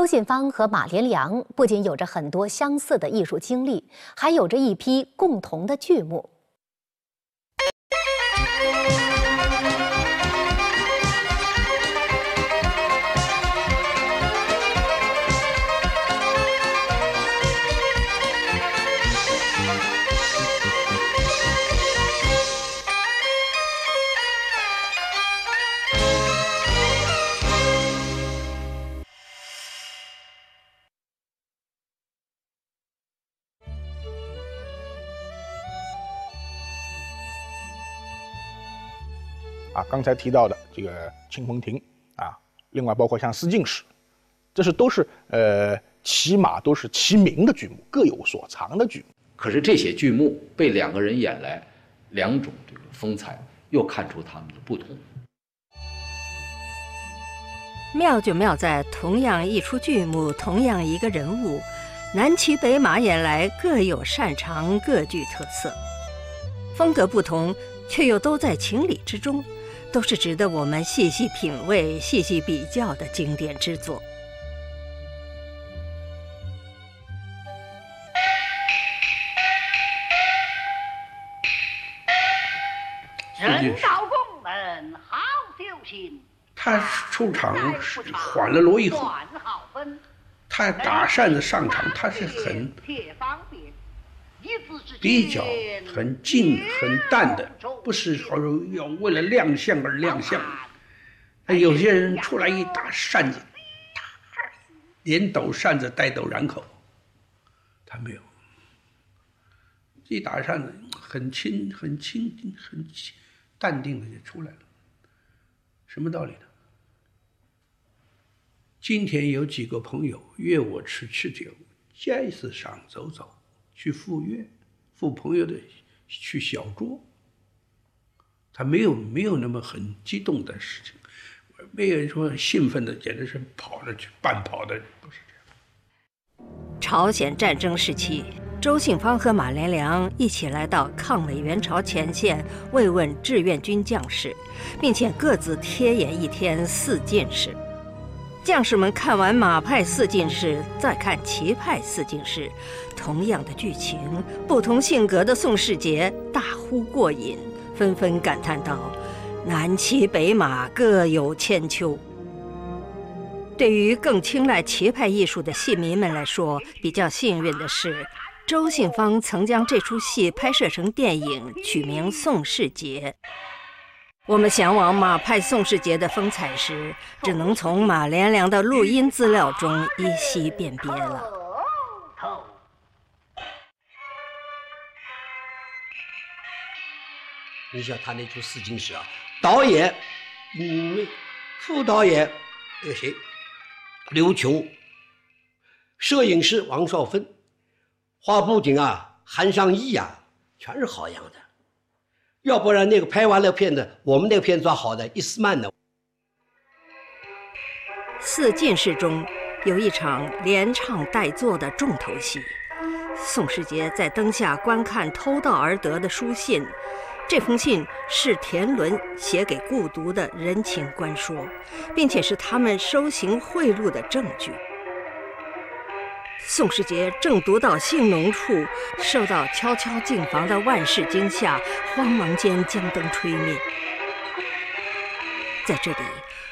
周信芳和马连良不仅有着很多相似的艺术经历，还有着一批共同的剧目。刚才提到的这个《清风亭》啊，另外包括像《四进士》，这是都是呃，起码都是齐名的剧目，各有所长的剧目。可是这些剧目被两个人演来，两种这个风采，又看出他们的不同。妙就妙在同样一出剧目，同样一个人物，南骑北马演来各有擅长，各具特色，风格不同，却又都在情理之中。都是值得我们细细品味、细细比较的经典之作。人到宫门好修行。他出场缓了锣以后，他打扇子上场，他是很。比较很静很淡的，不是好像要为了亮相而亮相。他有些人出来一打扇子，连抖扇子带抖染口，他没有。一打扇子很轻很轻很淡定的就出来了。什么道理呢？今天有几个朋友约我吃吃酒，街市上走走。去赴约，赴朋友的去小桌，他没有没有那么很激动的事情，没有说兴奋的，简直是跑着去半跑的，不是这样。朝鲜战争时期，周信芳和马连良一起来到抗美援朝前线慰问志愿军将士，并且各自贴演一天四进士。将士们看完马派四进士，再看齐派四进士，同样的剧情，不同性格的宋世杰大呼过瘾，纷纷感叹道：“南骑北马，各有千秋。”对于更青睐齐派艺术的戏迷们来说，比较幸运的是，周信芳曾将这出戏拍摄成电影，取名《宋世杰》。我们向往马派宋世杰的风采时，只能从马连良的录音资料中依稀辨别了。你像他那出四进士啊，导演因为副导演那个谁刘琼，摄影师王少芬，画布景啊韩尚义啊，全是好样的。要不然那个拍完了片子，我们那个片子好的伊斯曼的。四进士中有一场连唱带作的重头戏，宋世杰在灯下观看偷盗而得的书信，这封信是田伦写给故独的人情官说，并且是他们收行贿赂的证据。宋世杰正读到兴农处，受到悄悄进房的万事惊吓，慌忙间将灯吹灭。在这里，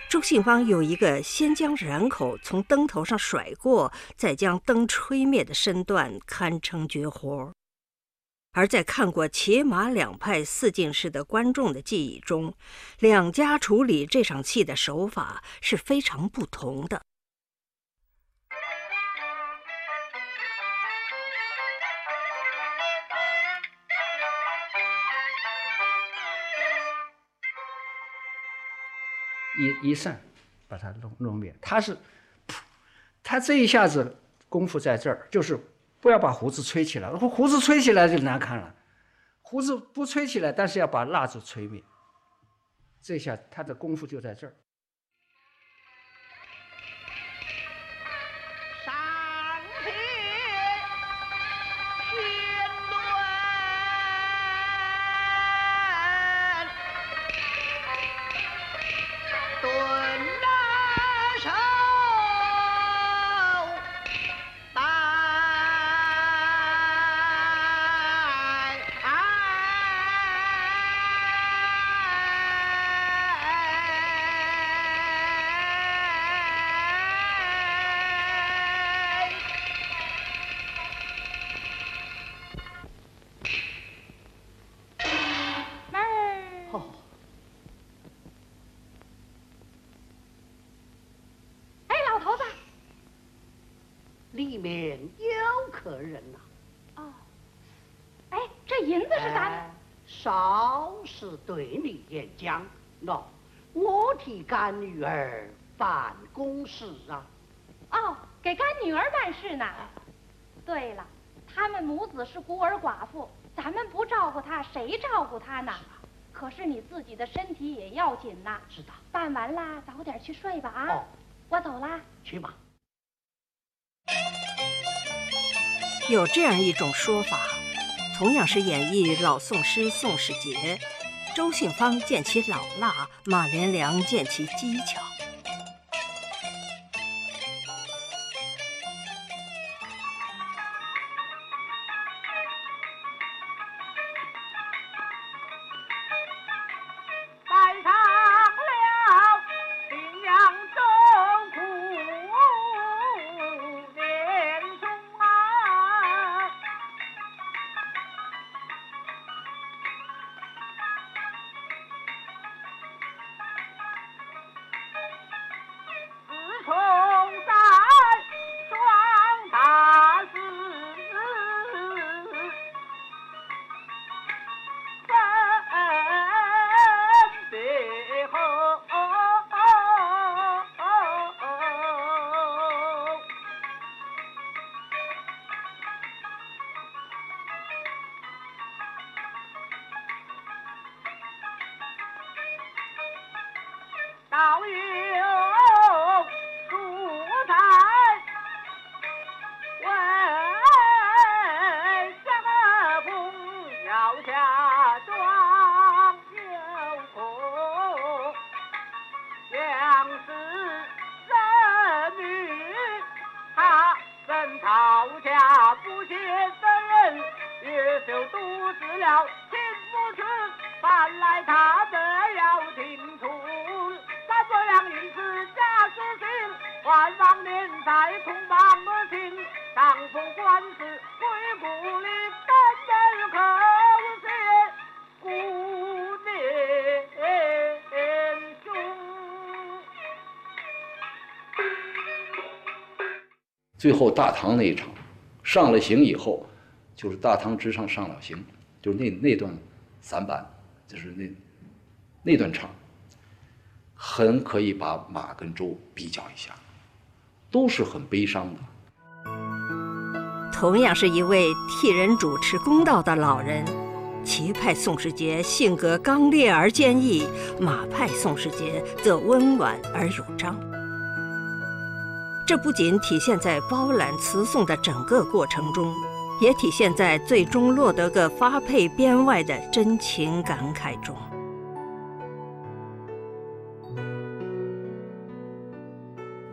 周信芳有一个先将染口从灯头上甩过，再将灯吹灭的身段，堪称绝活。而在看过骑马两派四进士的观众的记忆中，两家处理这场戏的手法是非常不同的。一一扇，把它弄弄灭。他是，噗他这一下子功夫在这儿，就是不要把胡子吹起来。胡子吹起来就难看了，胡子不吹起来，但是要把蜡烛吹灭。这下他的功夫就在这儿。少是对你演讲，喏，我替干女儿办公事啊。哦，给干女儿办事呢。对了，他们母子是孤儿寡妇，咱们不照顾她，谁照顾她呢？可是你自己的身体也要紧呐。知道。办完了，早点去睡吧啊。哦，我走了。去吧。有这样一种说法，同样是演绎老宋诗宋世杰，周杏芳见其老辣，马连良见其机巧。是人女，他怎讨价不贤的人，也就毒死了秦穆春。看来他得要清楚，三这两银子假书信，万望年再同帮我请，当风官司。最后大唐那一场，上了刑以后，就是大唐之上上了刑，就是那那段散板，就是那那段唱，很可以把马跟周比较一下，都是很悲伤的。同样是一位替人主持公道的老人，齐派宋世杰性格刚烈而坚毅，马派宋世杰则温婉而有章。这不仅体现在包揽词颂的整个过程中，也体现在最终落得个发配编外的真情感慨中。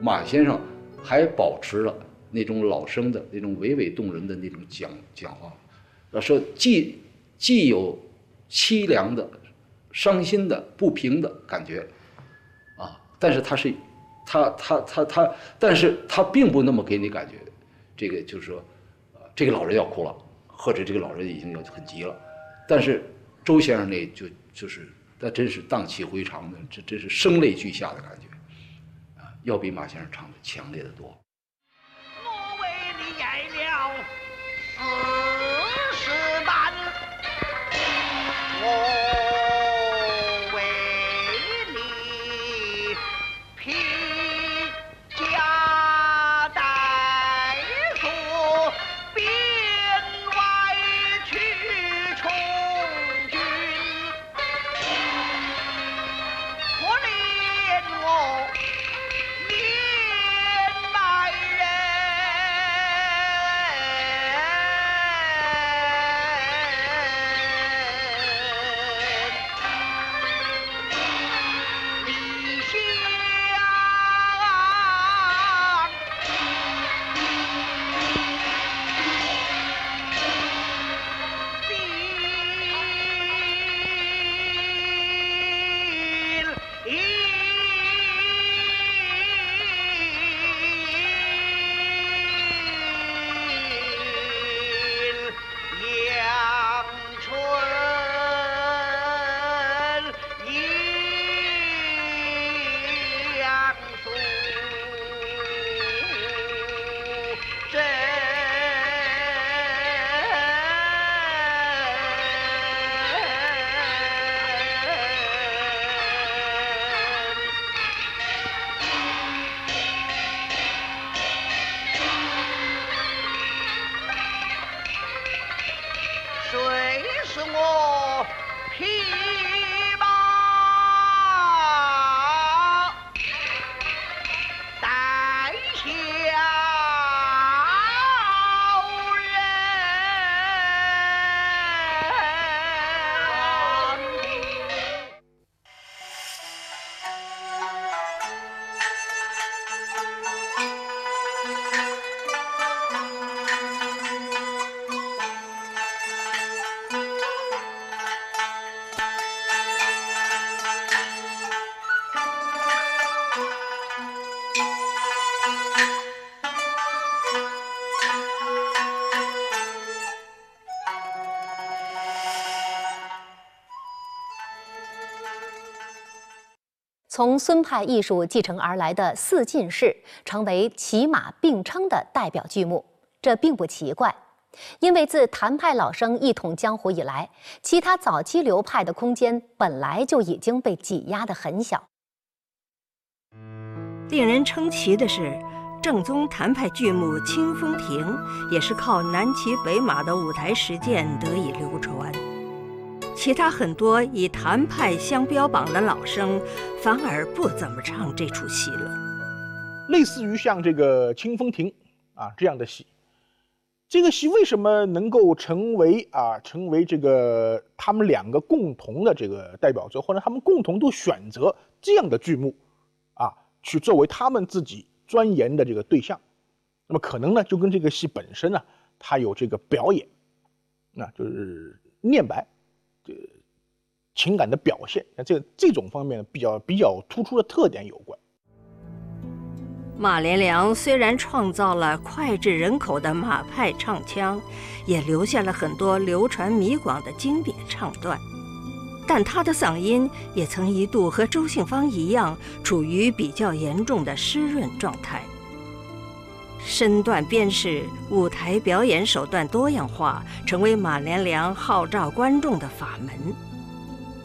马先生还保持了那种老生的那种娓娓动人的那种讲讲话，他说既既有凄凉的、伤心的、不平的感觉，啊，但是他是。他他他他，但是他并不那么给你感觉，这个就是说，这个老人要哭了，或者这个老人已经要很急了，但是周先生那就就是，那真是荡气回肠的，这真是声泪俱下的感觉，啊，要比马先生唱的强烈的多。我为你挨了是我匹从孙派艺术继承而来的四进士，成为骑马并称的代表剧目，这并不奇怪，因为自谭派老生一统江湖以来，其他早期流派的空间本来就已经被挤压得很小。令人称奇的是，正宗谭派剧目《清风亭》也是靠南骑北马的舞台实践得以流传。其他很多以谭派相标榜的老生，反而不怎么唱这出戏了。类似于像这个《清风亭》啊这样的戏，这个戏为什么能够成为啊成为这个他们两个共同的这个代表作，或者他们共同都选择这样的剧目啊去作为他们自己钻研的这个对象？那么可能呢，就跟这个戏本身呢，它有这个表演，那就是念白。这情感的表现，那这这种方面比较比较突出的特点有关。马连良虽然创造了脍炙人口的马派唱腔，也留下了很多流传弥广的经典唱段，但他的嗓音也曾一度和周信芳一样，处于比较严重的湿润状态。身段编饰、舞台表演手段多样化，成为马连良号召观众的法门。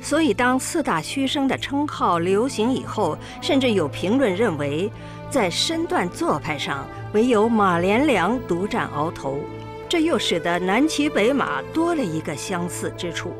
所以，当四大须生的称号流行以后，甚至有评论认为，在身段做派上，唯有马连良独占鳌头。这又使得南骑北马多了一个相似之处。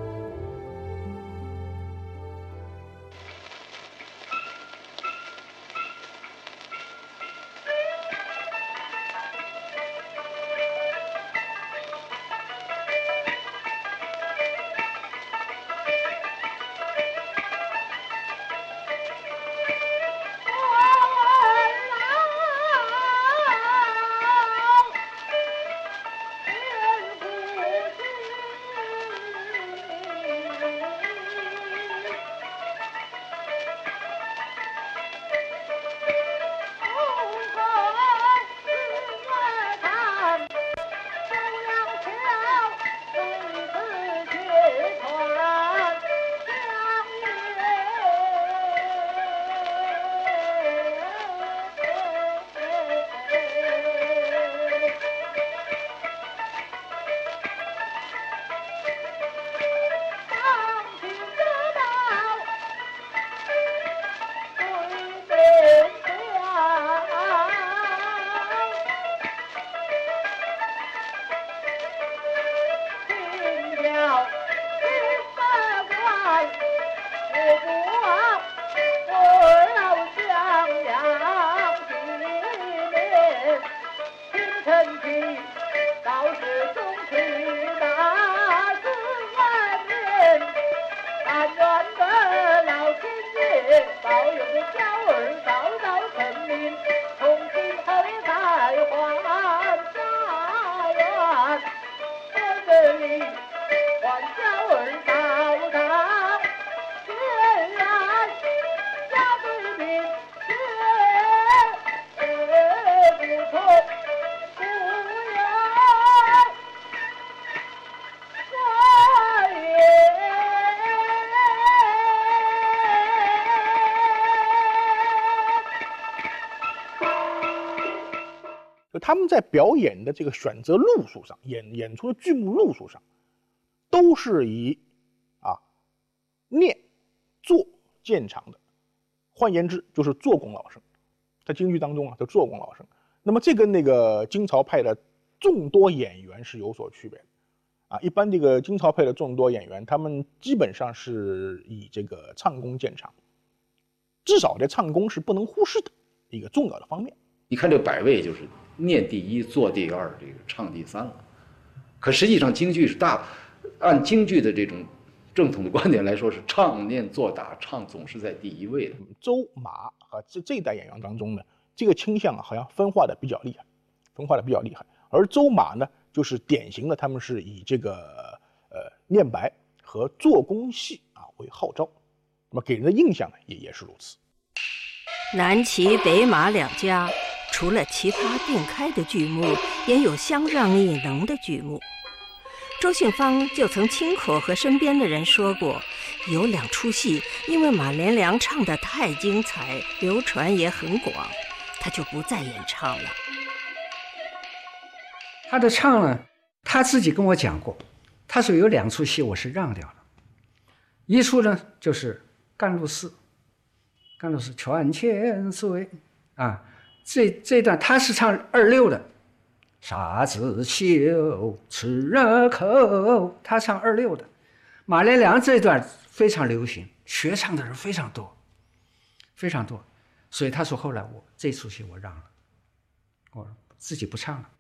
他们在表演的这个选择路数上，演演出的剧目路数上，都是以啊念做见长的。换言之，就是做工老生，在京剧当中啊，叫做工老生。那么这跟那个京曹派的众多演员是有所区别啊，一般这个京曹派的众多演员，他们基本上是以这个唱功见长，至少这唱功是不能忽视的一个重要的方面。你看这百位就是念第一，做第二，这个唱第三了。可实际上京剧是大，按京剧的这种正统的观点来说，是唱念做打，唱总是在第一位的。周马和这这一代演员当中呢，这个倾向啊，好像分化的比较厉害，分化的比较厉害。而周马呢，就是典型的，他们是以这个呃念白和做工戏啊为号召，那么给人的印象呢，也也是如此。南齐北马两家。除了其他并开的剧目，也有相让异能的剧目。周信芳就曾亲口和身边的人说过，有两出戏因为马连良唱得太精彩，流传也很广，他就不再演唱了。他的唱呢，他自己跟我讲过，他说有两出戏我是让掉了，一出呢就是《甘露寺》，《甘露寺》泉千岁啊。这这段他是唱二六的，啥子羞吃热口，他唱二六的。马连良这段非常流行，学唱的人非常多，非常多。所以他说后来我这出戏我让了，我自己不唱了。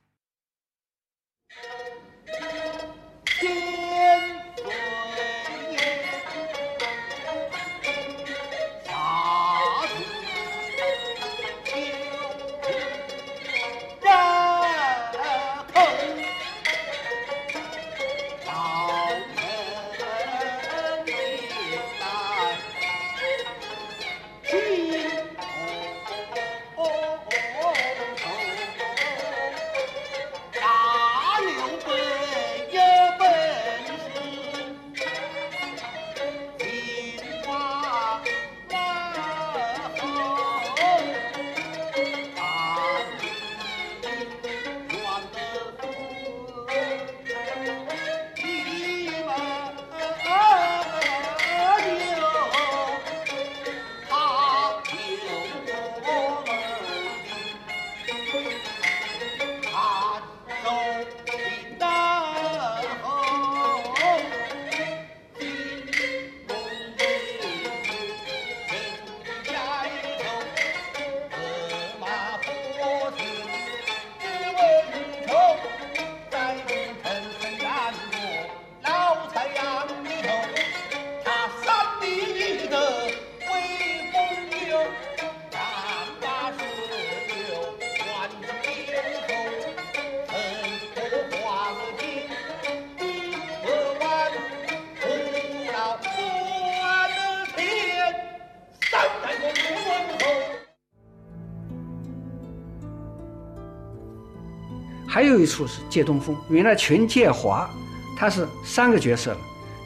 一出是借东风，原来群借华，他是三个角色，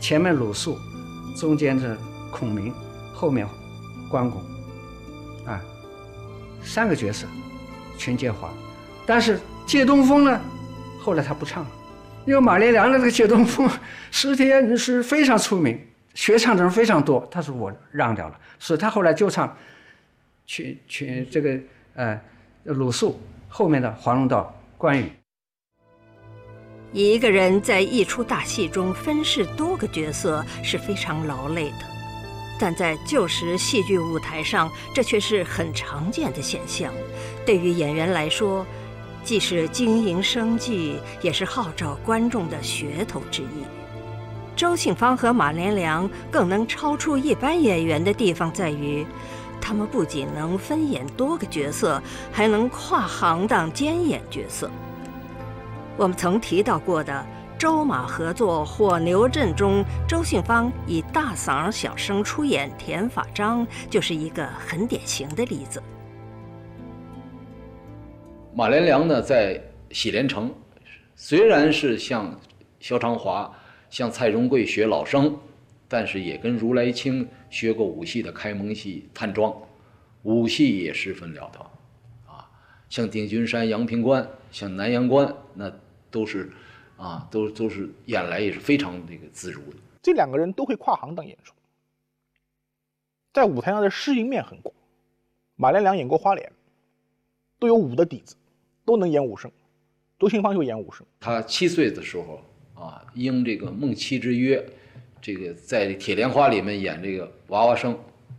前面鲁肃，中间是孔明，后面关公，啊，三个角色，群借华。但是借东风呢，后来他不唱了，因为马连良的这个借东风，十天是非常出名，学唱的人非常多，他说我让掉了，所以他后来就唱，群群这个呃鲁肃后面的黄龙道关羽。一个人在一出大戏中分饰多个角色是非常劳累的，但在旧时戏剧舞台上，这却是很常见的现象。对于演员来说，既是经营生计，也是号召观众的噱头之一。周信芳和马连良更能超出一般演员的地方在于，他们不仅能分演多个角色，还能跨行当兼演角色。我们曾提到过的周马合作《火牛阵》中，周信芳以大嗓小生出演田法章，就是一个很典型的例子。马连良呢，在喜连城，虽然是向萧长华、向蔡荣贵学老生，但是也跟如来清学过武戏的开蒙戏探庄，武戏也十分了得，啊，像定军山、阳平关，像南阳关，那。都是，啊，都都是演来也是非常那个自如的。这两个人都会跨行当演出，在舞台上的适应面很广。马连良演过花脸，都有武的底子，都能演武生。周信芳就演武生。他七岁的时候啊，应这个孟妻之约，这个在《铁莲花》里面演这个娃娃生，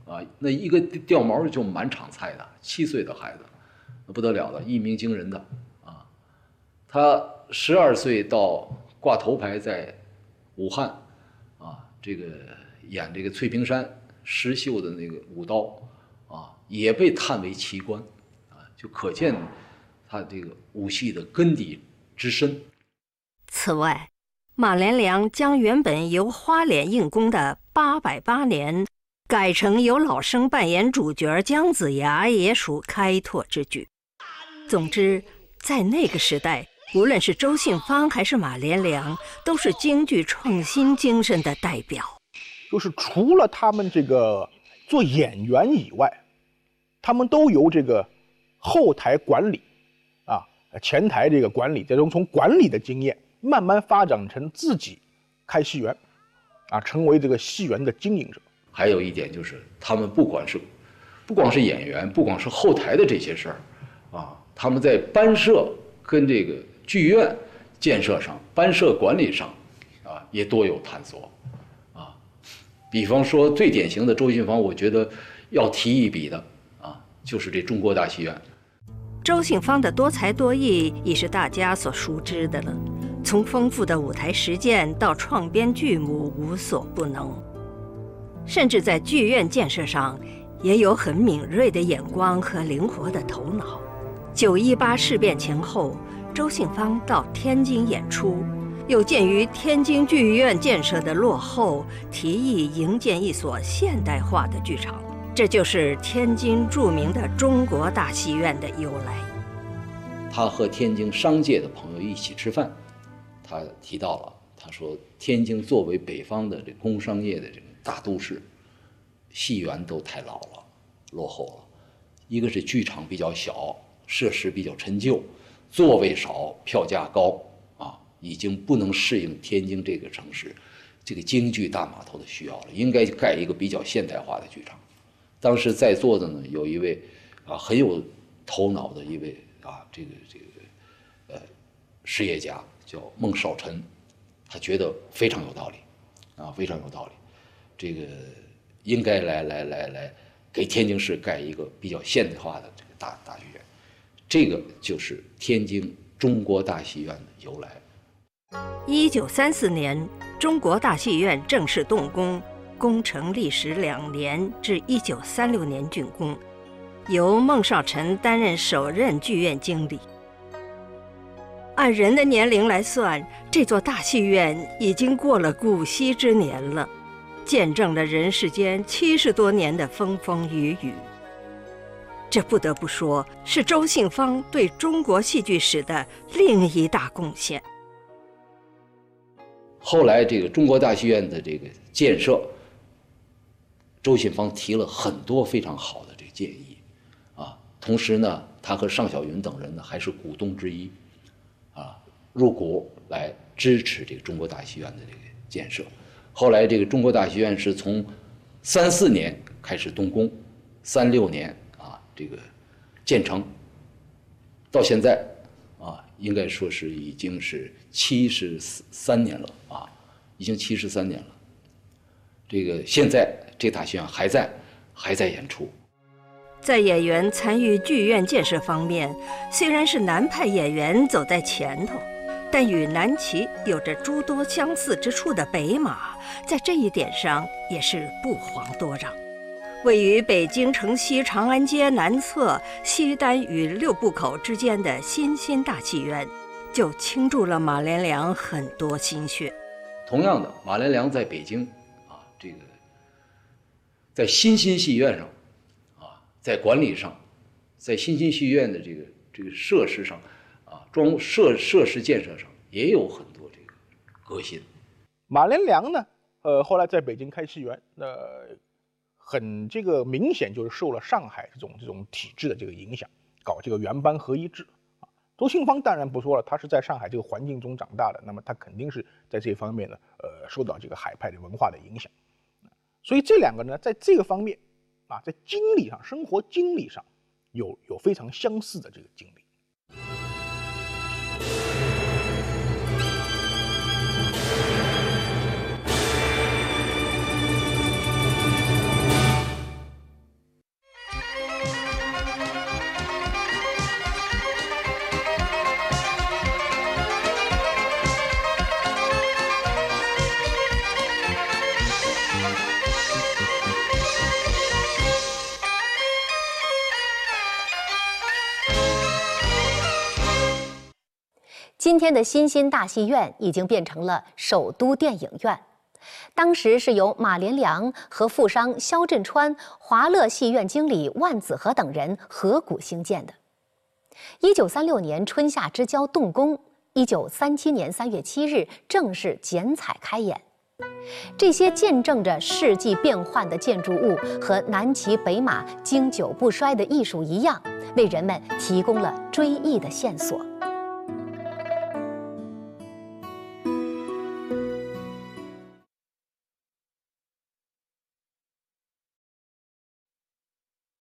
啊，那一个掉毛就满场菜的，七岁的孩子，那不得了的，一鸣惊人的啊。他十二岁到挂头牌在武汉，啊，这个演这个翠屏山石秀的那个舞刀，啊，也被叹为奇观，啊，就可见他这个武戏的根底之深。此外，马连良将原本由花脸硬功的八百八年，改成由老生扮演主角姜子牙，也属开拓之举。总之，在那个时代，无论是周信芳还是马连良，都是京剧创新精神的代表。就是除了他们这个做演员以外，他们都由这个后台管理，啊，前台这个管理，这种从管理的经验。慢慢发展成自己开戏园，啊，成为这个戏园的经营者。还有一点就是，他们不管是，不光是演员，不光是后台的这些事儿，啊，他们在班社跟这个剧院建设上、班社管理上，啊，也多有探索，啊，比方说最典型的周信芳，我觉得要提一笔的，啊，就是这中国大戏院。周信芳的多才多艺已是大家所熟知的了。从丰富的舞台实践到创编剧目，无所不能。甚至在剧院建设上，也有很敏锐的眼光和灵活的头脑。九一八事变前后，周信芳到天津演出，又鉴于天津剧院建设的落后，提议营建一所现代化的剧场。这就是天津著名的中国大戏院的由来。他和天津商界的朋友一起吃饭。他提到了，他说天津作为北方的这工商业的这种大都市，戏园都太老了，落后了。一个是剧场比较小，设施比较陈旧，座位少，票价高，啊，已经不能适应天津这个城市这个京剧大码头的需要了。应该盖一个比较现代化的剧场。当时在座的呢，有一位啊很有头脑的一位啊这个这个呃实业家。叫孟少臣，他觉得非常有道理，啊，非常有道理，这个应该来来来来给天津市盖一个比较现代化的这个大大剧院，这个就是天津中国大戏院的由来。一九三四年，中国大戏院正式动工，工程历时两年，至一九三六年竣工，由孟少臣担任首任剧院经理。按人的年龄来算，这座大戏院已经过了古稀之年了，见证了人世间七十多年的风风雨雨。这不得不说是周信芳对中国戏剧史的另一大贡献。后来，这个中国大戏院的这个建设，周信芳提了很多非常好的这个建议，啊，同时呢，他和尚小云等人呢还是股东之一。啊，入股来支持这个中国大戏院的这个建设。后来，这个中国大戏院是从三四年开始动工，三六年，这个建成，到现在啊，应该说是已经是七十三年了啊，已经七十三年了。这个现在这大戏院还在，还在演出。在演员参与剧院建设方面，虽然是南派演员走在前头，但与南齐有着诸多相似之处的北马，在这一点上也是不遑多让。位于北京城西长安街南侧西单与六部口之间的新兴大戏院，就倾注了马连良很多心血。同样的，马连良在北京啊，这个在新兴戏院上。啊在管理上，在新兴戏院的这个这个设施上，啊，装设设施建设上也有很多这个革新。马连良呢，呃，后来在北京开戏园，那很这个明显就是受了上海这种这种体制的这个影响，搞这个原班合一制啊。周信芳当然不说了，他是在上海这个环境中长大的，那么他肯定是在这方面呢，呃，受到这个海派的文化的影响。所以这两个呢，在这个方面。啊，在经历上，生活经历上，有有非常相似的这个经历。今天的新兴大戏院已经变成了首都电影院。当时是由马连良和富商肖振川、华乐戏院经理万子和等人合股兴建的。一九三六年春夏之交动工，一九三七年三月七日正式剪彩开演。这些见证着世纪变幻的建筑物和南骑北马经久不衰的艺术一样，为人们提供了追忆的线索。